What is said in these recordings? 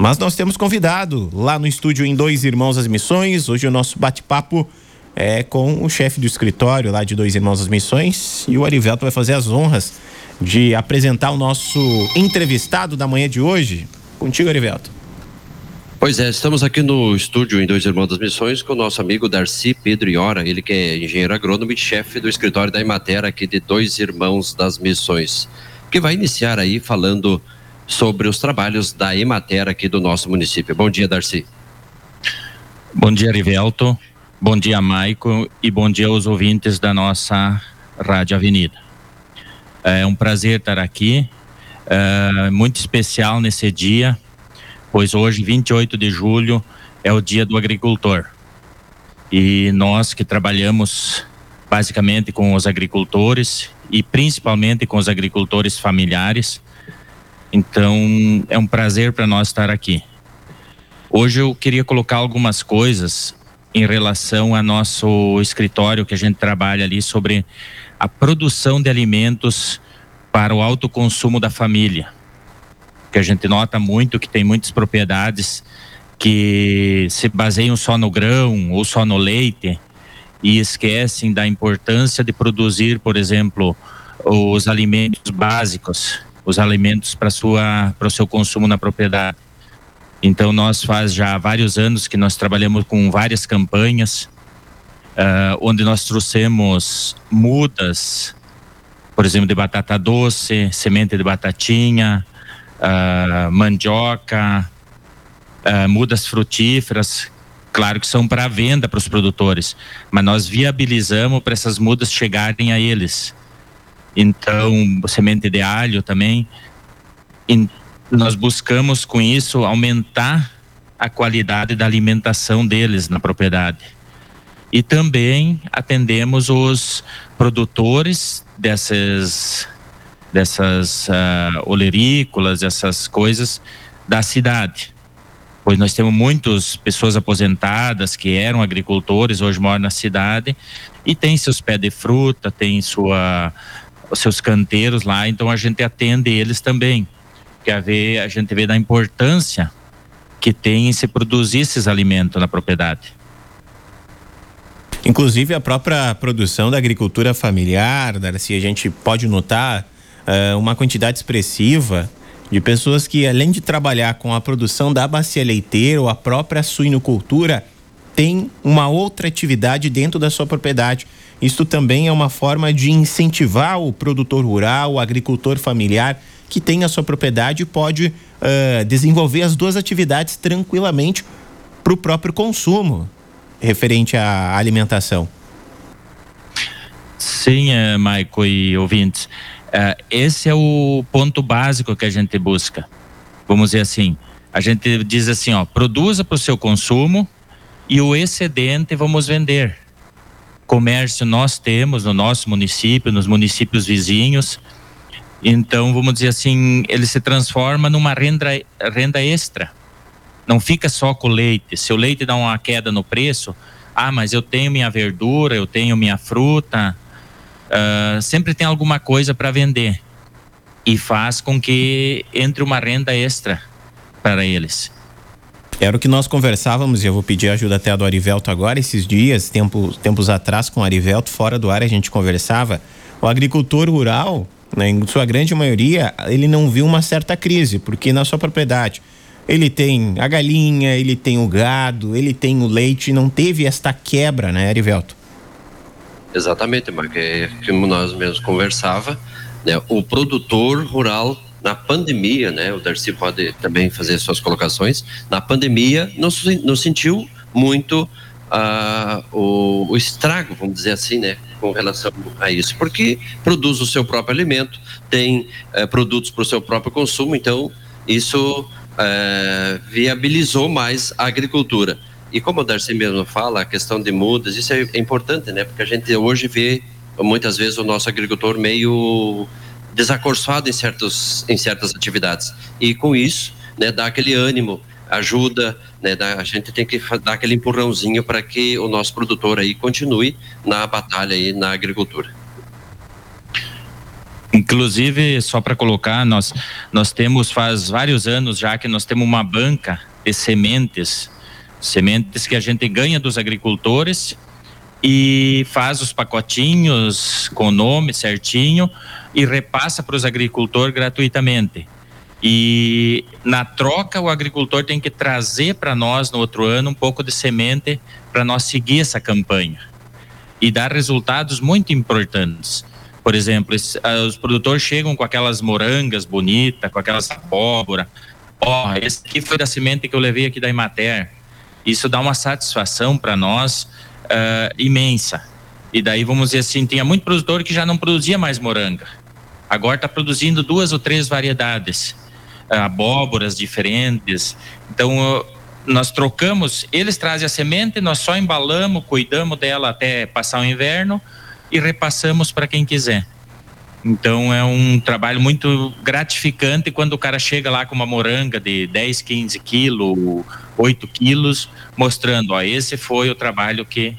Mas nós temos convidado lá no estúdio em Dois Irmãos das Missões. Hoje o nosso bate-papo é com o chefe do escritório lá de Dois Irmãos das Missões e o Arivelto vai fazer as honras de apresentar o nosso entrevistado da manhã de hoje. Contigo, Arivelto. Pois é, estamos aqui no estúdio em Dois Irmãos das Missões com o nosso amigo Darcy Pedro Iora, ele que é engenheiro agrônomo e chefe do escritório da Imatera aqui de Dois Irmãos das Missões, que vai iniciar aí falando sobre os trabalhos da Emater aqui do nosso município. Bom dia, Darcy. Bom dia, Rivelto. Bom dia, Maico. E bom dia aos ouvintes da nossa Rádio Avenida. É um prazer estar aqui, é muito especial nesse dia, pois hoje, 28 de julho, é o Dia do Agricultor. E nós que trabalhamos basicamente com os agricultores e principalmente com os agricultores familiares, então, é um prazer para nós estar aqui. Hoje eu queria colocar algumas coisas em relação ao nosso escritório que a gente trabalha ali sobre a produção de alimentos para o alto consumo da família. Que a gente nota muito que tem muitas propriedades que se baseiam só no grão ou só no leite e esquecem da importância de produzir, por exemplo, os alimentos básicos os alimentos para sua para o seu consumo na propriedade. Então nós faz já vários anos que nós trabalhamos com várias campanhas uh, onde nós trouxemos mudas, por exemplo, de batata doce, semente de batatinha, uh, mandioca, uh, mudas frutíferas, claro que são para venda para os produtores, mas nós viabilizamos para essas mudas chegarem a eles. Então, semente de alho também. E nós buscamos com isso aumentar a qualidade da alimentação deles na propriedade. E também atendemos os produtores dessas dessas uh, olerícolas, essas coisas da cidade. Pois nós temos muitas pessoas aposentadas que eram agricultores, hoje moram na cidade e têm seus pés de fruta, têm sua os seus canteiros lá, então a gente atende eles também. Quer ver, a gente vê da importância que tem em se produzir esses alimentos na propriedade. Inclusive a própria produção da agricultura familiar, Darcy, a gente pode notar uh, uma quantidade expressiva de pessoas que, além de trabalhar com a produção da bacia leiteira ou a própria suinocultura, tem uma outra atividade dentro da sua propriedade. Isto também é uma forma de incentivar o produtor rural, o agricultor familiar que tem a sua propriedade e pode uh, desenvolver as duas atividades tranquilamente para o próprio consumo referente à alimentação. Sim, uh, Maico e ouvintes. Uh, esse é o ponto básico que a gente busca. Vamos dizer assim, a gente diz assim, ó, produza para o seu consumo e o excedente vamos vender comércio nós temos no nosso município, nos municípios vizinhos. Então, vamos dizer assim, ele se transforma numa renda, renda extra. Não fica só com o leite. Se o leite dá uma queda no preço, ah, mas eu tenho minha verdura, eu tenho minha fruta, uh, sempre tem alguma coisa para vender. E faz com que entre uma renda extra para eles. Era o que nós conversávamos, e eu vou pedir ajuda até do Arivelto agora, esses dias, tempo, tempos atrás, com o Arivelto, fora do ar, a gente conversava. O agricultor rural, né, em sua grande maioria, ele não viu uma certa crise, porque na sua propriedade ele tem a galinha, ele tem o gado, ele tem o leite, não teve esta quebra, né, Arivelto? Exatamente, Marco. É como nós mesmos conversava, né, o produtor rural na pandemia, né? O Darcy pode também fazer suas colocações. Na pandemia, nos, nos sentiu muito uh, o, o, estrago, vamos dizer assim, né? Com relação a isso, porque produz o seu próprio alimento, tem uh, produtos para o seu próprio consumo, então isso uh, viabilizou mais a agricultura. E como o Darcy mesmo fala, a questão de mudas, isso é importante, né? Porque a gente hoje vê muitas vezes o nosso agricultor meio desacorçado em, certos, em certas atividades. E com isso, né, dá aquele ânimo, ajuda, né, dá, a gente tem que dar aquele empurrãozinho para que o nosso produtor aí continue na batalha aí na agricultura. Inclusive, só para colocar, nós, nós temos faz vários anos já que nós temos uma banca de sementes, sementes que a gente ganha dos agricultores e faz os pacotinhos com nome certinho e repassa para os agricultores gratuitamente. E na troca, o agricultor tem que trazer para nós no outro ano um pouco de semente para nós seguir essa campanha e dar resultados muito importantes. Por exemplo, ah, os produtores chegam com aquelas morangas bonitas, com aquelas abóbora. Ó, oh, esse aqui foi da semente que eu levei aqui da Imater. Isso dá uma satisfação para nós uh, imensa. E daí, vamos dizer assim, tinha muito produtor que já não produzia mais moranga. Agora está produzindo duas ou três variedades, uh, abóboras diferentes. Então, uh, nós trocamos, eles trazem a semente, nós só embalamos, cuidamos dela até passar o inverno e repassamos para quem quiser. Então é um trabalho muito gratificante quando o cara chega lá com uma moranga de 10, 15 quilos, 8 quilos, mostrando, ó, esse foi o trabalho que,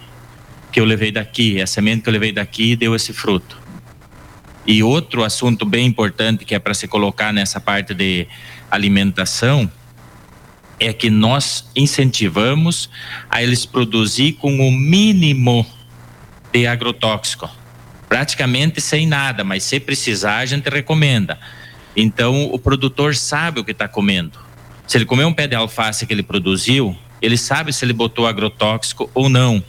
que eu levei daqui, a semente que eu levei daqui deu esse fruto. E outro assunto bem importante que é para se colocar nessa parte de alimentação é que nós incentivamos a eles produzir com o mínimo de agrotóxico. Praticamente sem nada, mas se precisar, a gente recomenda. Então, o produtor sabe o que está comendo. Se ele comer um pé de alface que ele produziu, ele sabe se ele botou agrotóxico ou não.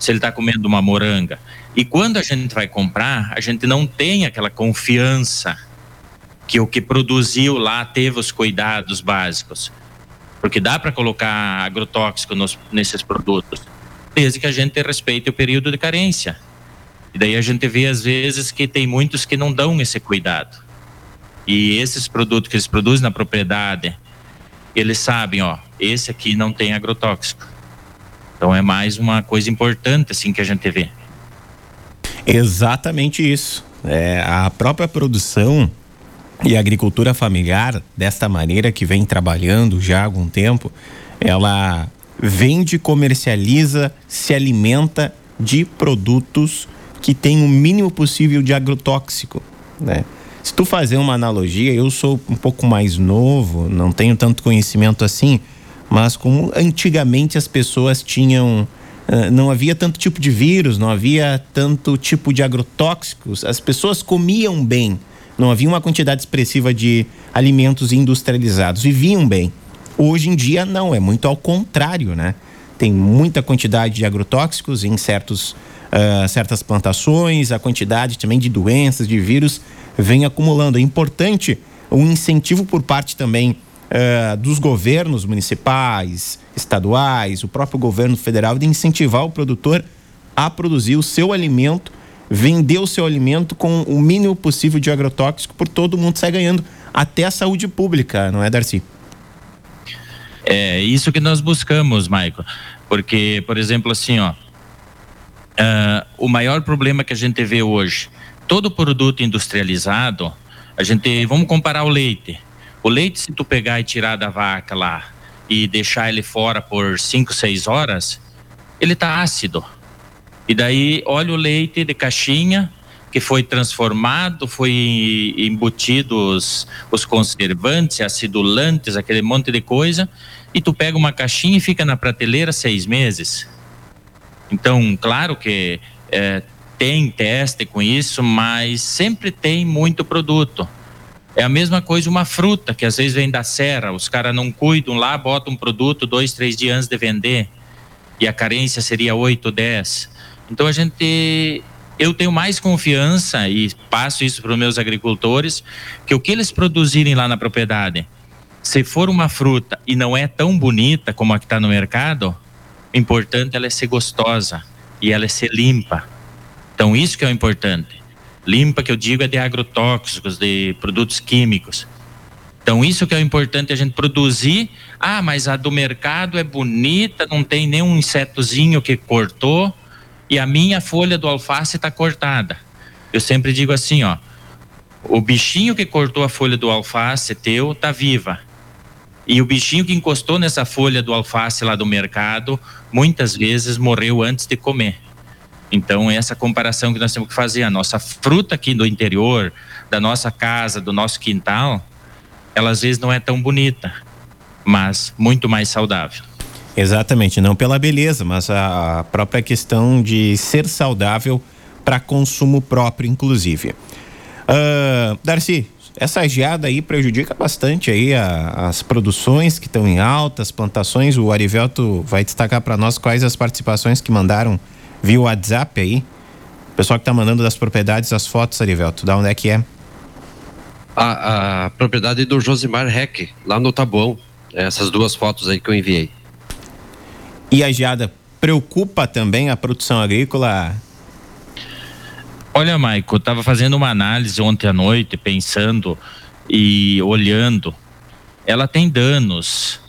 Se ele está comendo uma moranga. E quando a gente vai comprar, a gente não tem aquela confiança que o que produziu lá teve os cuidados básicos. Porque dá para colocar agrotóxico nos, nesses produtos desde que a gente respeite o período de carência. E daí a gente vê às vezes que tem muitos que não dão esse cuidado. E esses produtos que eles produzem na propriedade, eles sabem, ó, esse aqui não tem agrotóxico. Então é mais uma coisa importante assim que a gente vê. Exatamente isso. É, a própria produção e a agricultura familiar, desta maneira que vem trabalhando já há algum tempo, ela vende, comercializa, se alimenta de produtos que têm o mínimo possível de agrotóxico, né? Se tu fazer uma analogia, eu sou um pouco mais novo, não tenho tanto conhecimento assim, mas como antigamente as pessoas tinham Uh, não havia tanto tipo de vírus, não havia tanto tipo de agrotóxicos, as pessoas comiam bem, não havia uma quantidade expressiva de alimentos industrializados, viviam bem. Hoje em dia, não, é muito ao contrário, né? Tem muita quantidade de agrotóxicos em certos, uh, certas plantações, a quantidade também de doenças, de vírus vem acumulando. É importante um incentivo por parte também uh, dos governos municipais, estaduais, o próprio governo federal de incentivar o produtor a produzir o seu alimento, vender o seu alimento com o mínimo possível de agrotóxico, por todo mundo sai ganhando, até a saúde pública, não é, Darcy? É isso que nós buscamos, Maico. Porque, por exemplo, assim, ó, uh, o maior problema que a gente vê hoje, todo produto industrializado, a gente, vamos comparar o leite. O leite, se tu pegar e tirar da vaca lá e deixar ele fora por 5, 6 horas, ele tá ácido. E daí, olha o leite de caixinha, que foi transformado, foi embutido os, os conservantes, acidulantes, aquele monte de coisa, e tu pega uma caixinha e fica na prateleira seis meses. Então, claro que é, tem teste com isso, mas sempre tem muito produto. É a mesma coisa uma fruta, que às vezes vem da serra, os caras não cuidam lá, botam um produto dois, três dias antes de vender, e a carência seria oito, dez. Então a gente eu tenho mais confiança e passo isso para os meus agricultores que o que eles produzirem lá na propriedade, se for uma fruta e não é tão bonita como a que está no mercado, o importante é ela ser gostosa e ela ser limpa. Então isso que é o importante. Limpa que eu digo é de agrotóxicos, de produtos químicos. Então isso que é o importante a gente produzir. Ah, mas a do mercado é bonita, não tem nenhum insetozinho que cortou e a minha folha do alface está cortada. Eu sempre digo assim, ó, o bichinho que cortou a folha do alface teu tá viva. E o bichinho que encostou nessa folha do alface lá do mercado, muitas vezes morreu antes de comer. Então, essa comparação que nós temos que fazer, a nossa fruta aqui do interior, da nossa casa, do nosso quintal, ela às vezes não é tão bonita, mas muito mais saudável. Exatamente, não pela beleza, mas a própria questão de ser saudável para consumo próprio, inclusive. Uh, Darcy, essa geada aí prejudica bastante aí a, as produções que estão em alta, as plantações. O Arivelto vai destacar para nós quais as participações que mandaram via WhatsApp aí. O pessoal que está mandando das propriedades as fotos, Arivelto, da onde é que é? A, a propriedade do Josimar Heck, lá no Tabuão. Essas duas fotos aí que eu enviei. E a geada preocupa também a produção agrícola Olha, Maico, eu estava fazendo uma análise ontem à noite, pensando e olhando. Ela tem danos,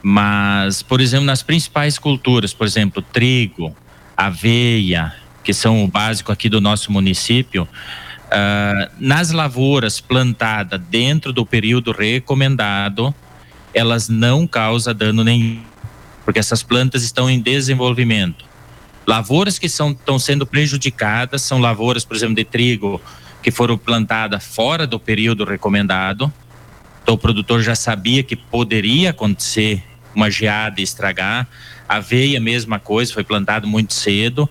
mas, por exemplo, nas principais culturas, por exemplo, trigo, aveia, que são o básico aqui do nosso município, uh, nas lavouras plantadas dentro do período recomendado, elas não causam dano nenhum, porque essas plantas estão em desenvolvimento. Lavouras que estão sendo prejudicadas são lavouras, por exemplo, de trigo que foram plantadas fora do período recomendado. Então o produtor já sabia que poderia acontecer uma geada e estragar. Aveia, mesma coisa, foi plantado muito cedo.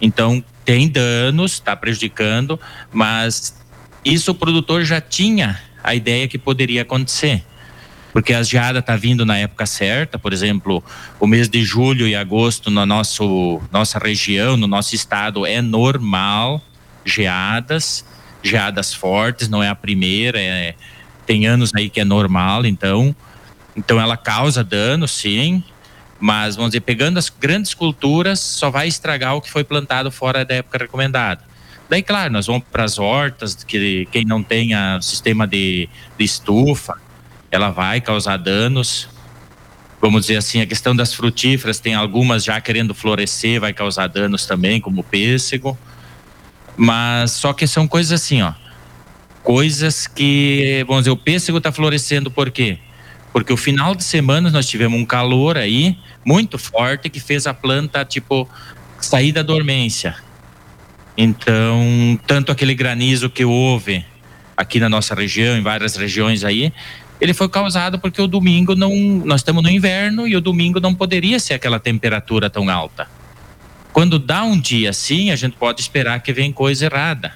Então tem danos, está prejudicando, mas isso o produtor já tinha a ideia que poderia acontecer porque a geada está vindo na época certa, por exemplo, o mês de julho e agosto na nosso, nossa região, no nosso estado, é normal geadas, geadas fortes, não é a primeira, é, tem anos aí que é normal, então, então ela causa dano, sim, mas vamos dizer, pegando as grandes culturas, só vai estragar o que foi plantado fora da época recomendada. Daí, claro, nós vamos para as hortas, que quem não tenha sistema de, de estufa, ela vai causar danos. Vamos dizer assim, a questão das frutíferas, tem algumas já querendo florescer, vai causar danos também, como o pêssego. Mas só que são coisas assim, ó. Coisas que, vamos dizer, o pêssego está florescendo por quê? Porque o final de semana nós tivemos um calor aí muito forte que fez a planta, tipo, sair da dormência. Então, tanto aquele granizo que houve aqui na nossa região, em várias regiões aí, ele foi causado porque o domingo não. Nós estamos no inverno e o domingo não poderia ser aquela temperatura tão alta. Quando dá um dia assim, a gente pode esperar que vem coisa errada.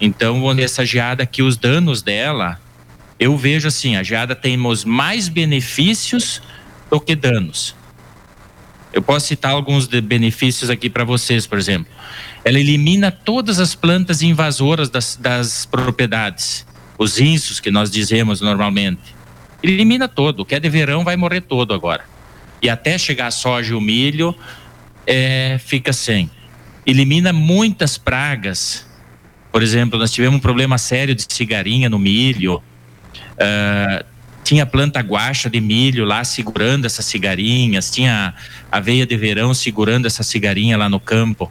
Então, essa geada aqui, os danos dela, eu vejo assim: a geada temos mais benefícios do que danos. Eu posso citar alguns benefícios aqui para vocês, por exemplo. Ela elimina todas as plantas invasoras das, das propriedades os insos que nós dizemos normalmente. Elimina todo, o que é de verão vai morrer todo agora. E até chegar a soja e o milho, é, fica sem. Elimina muitas pragas. Por exemplo, nós tivemos um problema sério de cigarinha no milho. Uh, tinha planta guacha de milho lá segurando essas cigarinhas, tinha aveia de verão segurando essa cigarinha lá no campo.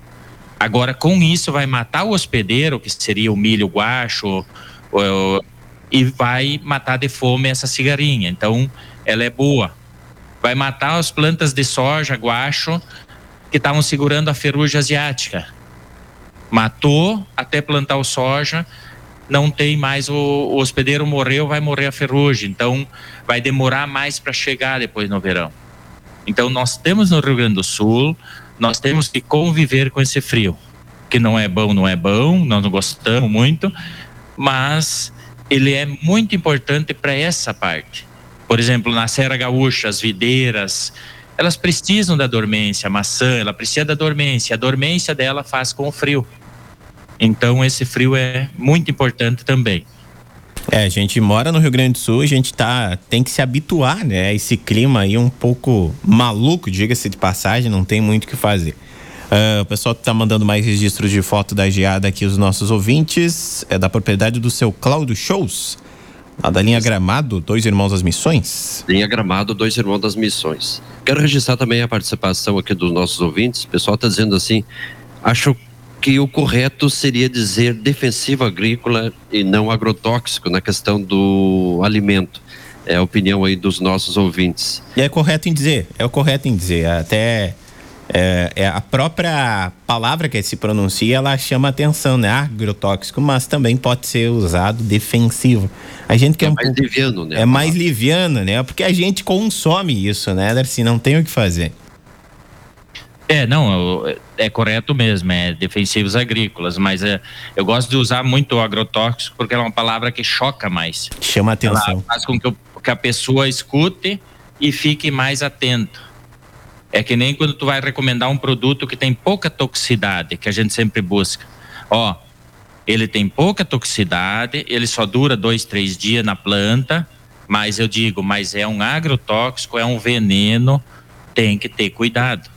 Agora, com isso, vai matar o hospedeiro, que seria o milho guacho, e vai matar de fome essa cigarinha. Então, ela é boa. Vai matar as plantas de soja, guacho, que estavam segurando a ferrugem asiática. Matou até plantar o soja, não tem mais o, o hospedeiro morreu, vai morrer a ferrugem. Então, vai demorar mais para chegar depois no verão. Então, nós temos no Rio Grande do Sul, nós temos que conviver com esse frio, que não é bom, não é bom, nós não gostamos muito, mas ele é muito importante para essa parte. Por exemplo, na Serra Gaúcha, as videiras, elas precisam da dormência, a maçã, ela precisa da dormência, a dormência dela faz com o frio. Então esse frio é muito importante também. É, a gente mora no Rio Grande do Sul, a gente tá, tem que se habituar, né? A esse clima aí um pouco maluco, diga-se de passagem, não tem muito o que fazer. Uh, o pessoal está mandando mais registros de foto da geada aqui, os nossos ouvintes. É da propriedade do seu Cláudio Shows. Lá da linha Gramado, Dois Irmãos das Missões. Linha Gramado, Dois Irmãos das Missões. Quero registrar também a participação aqui dos nossos ouvintes. O pessoal está dizendo assim: acho que o correto seria dizer defensivo agrícola e não agrotóxico na questão do alimento. É a opinião aí dos nossos ouvintes. E é correto em dizer, é o correto em dizer. Até é, é, a própria palavra que se pronuncia, ela chama atenção, né? Agrotóxico, mas também pode ser usado defensivo. A gente quer é um mais pouco, liviano, né? É mais liviano, né? Porque a gente consome isso, né, Darcy? Não tem o que fazer. É, não, é correto mesmo, é defensivos agrícolas, mas é, eu gosto de usar muito o agrotóxico porque é uma palavra que choca mais. Chama atenção. Ela faz com que, eu, que a pessoa escute e fique mais atento. É que nem quando tu vai recomendar um produto que tem pouca toxicidade, que a gente sempre busca. Ó, ele tem pouca toxicidade, ele só dura dois, três dias na planta, mas eu digo, mas é um agrotóxico, é um veneno, tem que ter cuidado.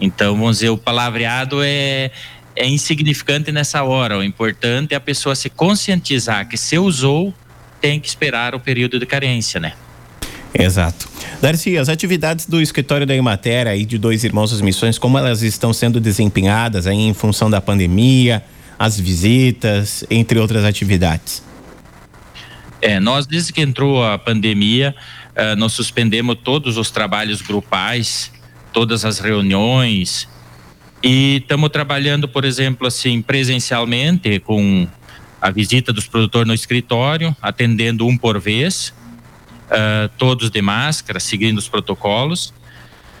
Então, vamos dizer, o palavreado é, é insignificante nessa hora. O importante é a pessoa se conscientizar que se usou, tem que esperar o período de carência, né? Exato. Darcy, as atividades do escritório da Imater aí de Dois Irmãos das Missões, como elas estão sendo desempenhadas aí em função da pandemia, as visitas, entre outras atividades? É, nós desde que entrou a pandemia, uh, nós suspendemos todos os trabalhos grupais, todas as reuniões e estamos trabalhando, por exemplo, assim, presencialmente com a visita dos produtores no escritório, atendendo um por vez uh, todos de máscara, seguindo os protocolos.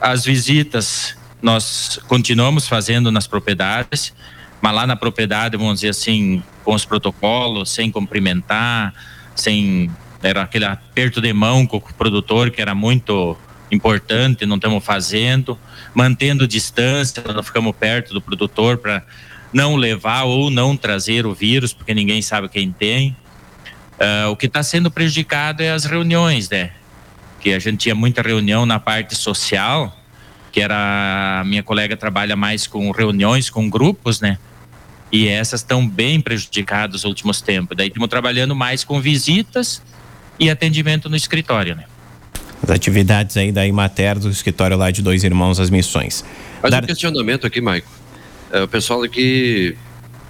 As visitas nós continuamos fazendo nas propriedades, mas lá na propriedade, vamos dizer assim, com os protocolos, sem cumprimentar, sem era aquele aperto de mão com o produtor que era muito importante, não estamos fazendo, mantendo distância, não ficamos perto do produtor para não levar ou não trazer o vírus, porque ninguém sabe quem tem. Uh, o que está sendo prejudicado é as reuniões, né? Que a gente tinha muita reunião na parte social, que era minha colega trabalha mais com reuniões com grupos, né? E essas estão bem prejudicadas nos últimos tempos. Daí estamos trabalhando mais com visitas e atendimento no escritório, né? As atividades aí da Imater, do escritório lá de Dois Irmãos, as missões. Faz Dar... um questionamento aqui, Maico. É, o pessoal aqui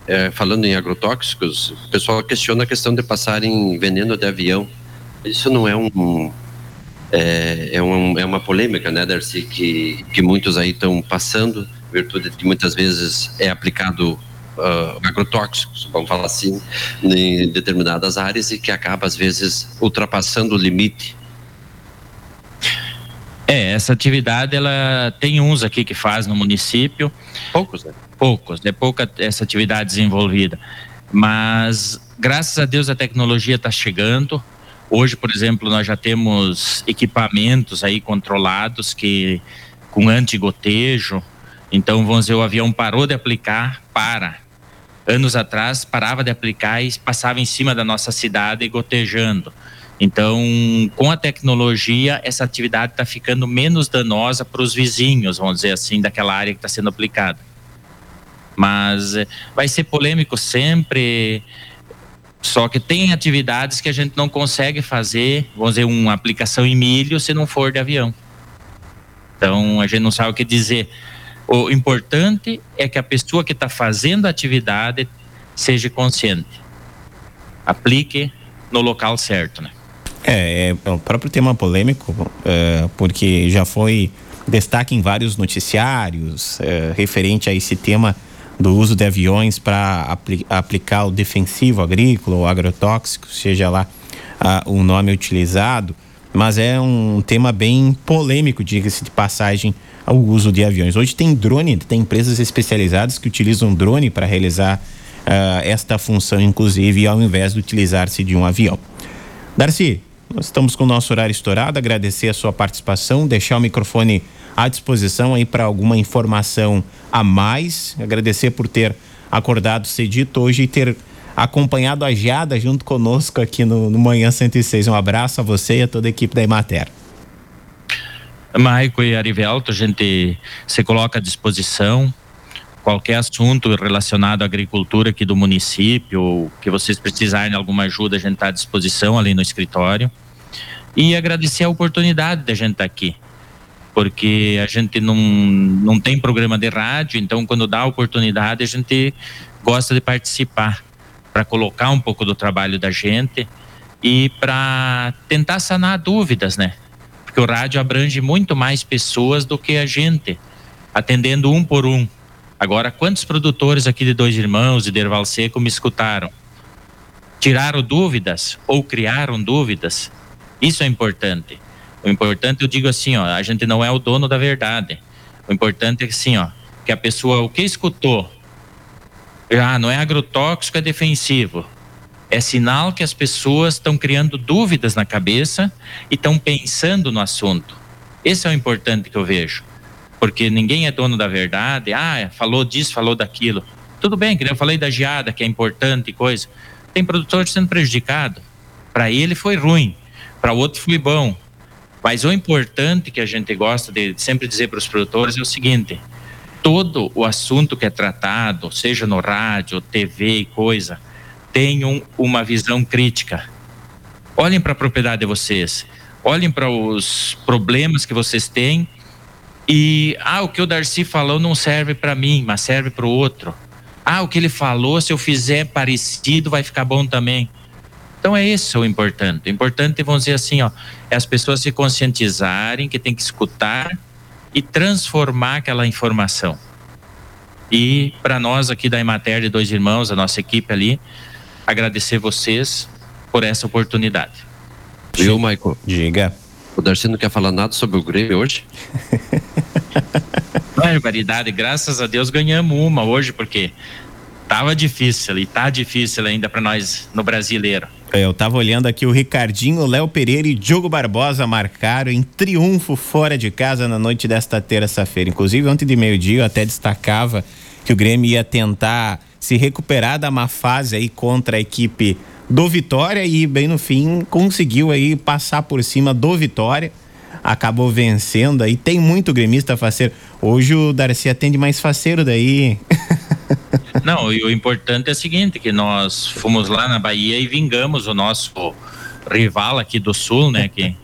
é, falando em agrotóxicos, o pessoal questiona a questão de passarem veneno de avião. Isso não é um. É, é, um, é uma polêmica, né, Darcy, que, que muitos aí estão passando, virtude de que muitas vezes é aplicado uh, agrotóxicos, vamos falar assim, em determinadas áreas e que acaba, às vezes, ultrapassando o limite. É, essa atividade ela tem uns aqui que faz no município. Poucos, né? poucos, é pouca essa atividade desenvolvida. Mas, graças a Deus, a tecnologia está chegando. Hoje, por exemplo, nós já temos equipamentos aí controlados que com antigotejo. Então, vamos dizer, o avião parou de aplicar, para. Anos atrás, parava de aplicar e passava em cima da nossa cidade gotejando. Então, com a tecnologia, essa atividade está ficando menos danosa para os vizinhos, vamos dizer assim, daquela área que está sendo aplicada. Mas eh, vai ser polêmico sempre. Só que tem atividades que a gente não consegue fazer, vamos dizer, uma aplicação em milho se não for de avião. Então a gente não sabe o que dizer. O importante é que a pessoa que está fazendo a atividade seja consciente. Aplique no local certo, né? É, é, é o próprio tema polêmico, é, porque já foi destaque em vários noticiários é, referente a esse tema do uso de aviões para apli aplicar o defensivo agrícola ou agrotóxico, seja lá uh, o nome utilizado, mas é um tema bem polêmico, diga-se de passagem, ao uso de aviões. Hoje tem drone, tem empresas especializadas que utilizam drone para realizar uh, esta função, inclusive, ao invés de utilizar-se de um avião. Darcy, nós estamos com o nosso horário estourado, agradecer a sua participação, deixar o microfone à disposição aí para alguma informação a mais. Agradecer por ter acordado cedito hoje e ter acompanhado a geada junto conosco aqui no, no Manhã 106. Um abraço a você e a toda a equipe da Emater. Maico e Arivelto, a gente se coloca à disposição. Qualquer assunto relacionado à agricultura aqui do município, que vocês precisarem de alguma ajuda, a gente está à disposição ali no escritório. E agradecer a oportunidade de a gente estar tá aqui porque a gente não, não tem programa de rádio, então quando dá a oportunidade a gente gosta de participar para colocar um pouco do trabalho da gente e para tentar sanar dúvidas, né? Porque o rádio abrange muito mais pessoas do que a gente. atendendo um por um. Agora, quantos produtores aqui de Dois Irmãos e de Erval Seco me escutaram? Tiraram dúvidas ou criaram dúvidas? Isso é importante. O importante, eu digo assim, ó, a gente não é o dono da verdade. O importante é assim, ó, que a pessoa, o que escutou, ah, não é agrotóxico, é defensivo. É sinal que as pessoas estão criando dúvidas na cabeça e estão pensando no assunto. Esse é o importante que eu vejo. Porque ninguém é dono da verdade. Ah, falou disso, falou daquilo. Tudo bem, que eu falei da geada, que é importante coisa. Tem produtor sendo prejudicado. Para ele foi ruim, para outro foi bom. Mas o importante que a gente gosta de sempre dizer para os produtores é o seguinte: todo o assunto que é tratado, seja no rádio, TV e coisa, tenham uma visão crítica. Olhem para a propriedade de vocês, olhem para os problemas que vocês têm e ah, o que o Darcy falou não serve para mim, mas serve para o outro. Ah, o que ele falou, se eu fizer parecido, vai ficar bom também. Então é isso o importante. O importante, vamos dizer assim, ó, é as pessoas se conscientizarem que tem que escutar e transformar aquela informação. E para nós aqui da Emater de Dois Irmãos, a nossa equipe ali, agradecer vocês por essa oportunidade. Viu, Michael? Diga. O Darcy não quer falar nada sobre o Grêmio hoje? Barbaridade, graças a Deus ganhamos uma hoje, porque tava difícil e tá difícil ainda para nós no brasileiro. É, eu tava olhando aqui o Ricardinho, Léo Pereira e Diogo Barbosa marcaram em triunfo fora de casa na noite desta terça-feira. Inclusive, ontem de meio-dia eu até destacava que o Grêmio ia tentar se recuperar da má fase aí contra a equipe do Vitória e bem no fim conseguiu aí passar por cima do Vitória. Acabou vencendo aí. Tem muito gremista faceiro. Hoje o Darcy atende mais faceiro daí. Não, e o importante é o seguinte, que nós fomos lá na Bahia e vingamos o nosso rival aqui do Sul, né, que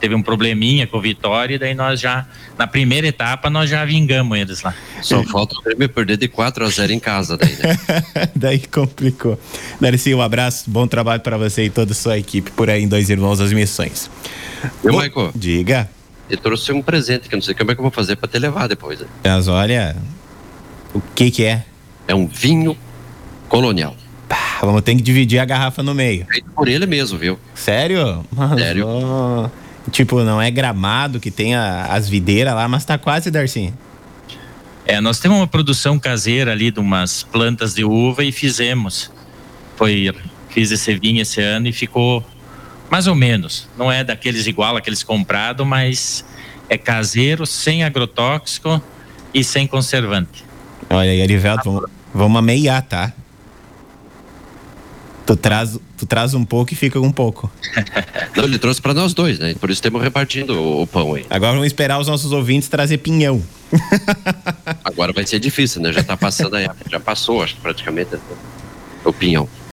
teve um probleminha com o Vitória e daí nós já, na primeira etapa, nós já vingamos eles lá. Só falta o Grêmio perder de 4 a 0 em casa daí, né? daí complicou. Darcy, um abraço, bom trabalho para você e toda a sua equipe por aí em Dois Irmãos das Missões. Meu Michael. Diga. Eu trouxe um presente que eu não sei como é que eu vou fazer para te levar depois. Né? Mas olha, o que que é? É um vinho colonial. Pá, vamos ter que dividir a garrafa no meio. Feito por ele mesmo, viu? Sério? Mas, Sério. ó, tipo, não é gramado que tem a- as videiras lá, mas tá quase, Darcy. É, nós temos uma produção caseira ali de umas plantas de uva e fizemos. Foi, fiz esse vinho esse ano e ficou mais ou menos. Não é daqueles igual aqueles comprados, mas é caseiro, sem agrotóxico e sem conservante. Olha aí, Arivelto, vamos, vamos ameiar, tá? Tu traz, tu traz um pouco e fica um pouco. Não, ele trouxe para nós dois, né? Por isso estamos repartindo o, o pão aí. Agora vamos esperar os nossos ouvintes trazer pinhão. Agora vai ser difícil, né? Já tá passando aí, já passou, acho que praticamente o pinhão.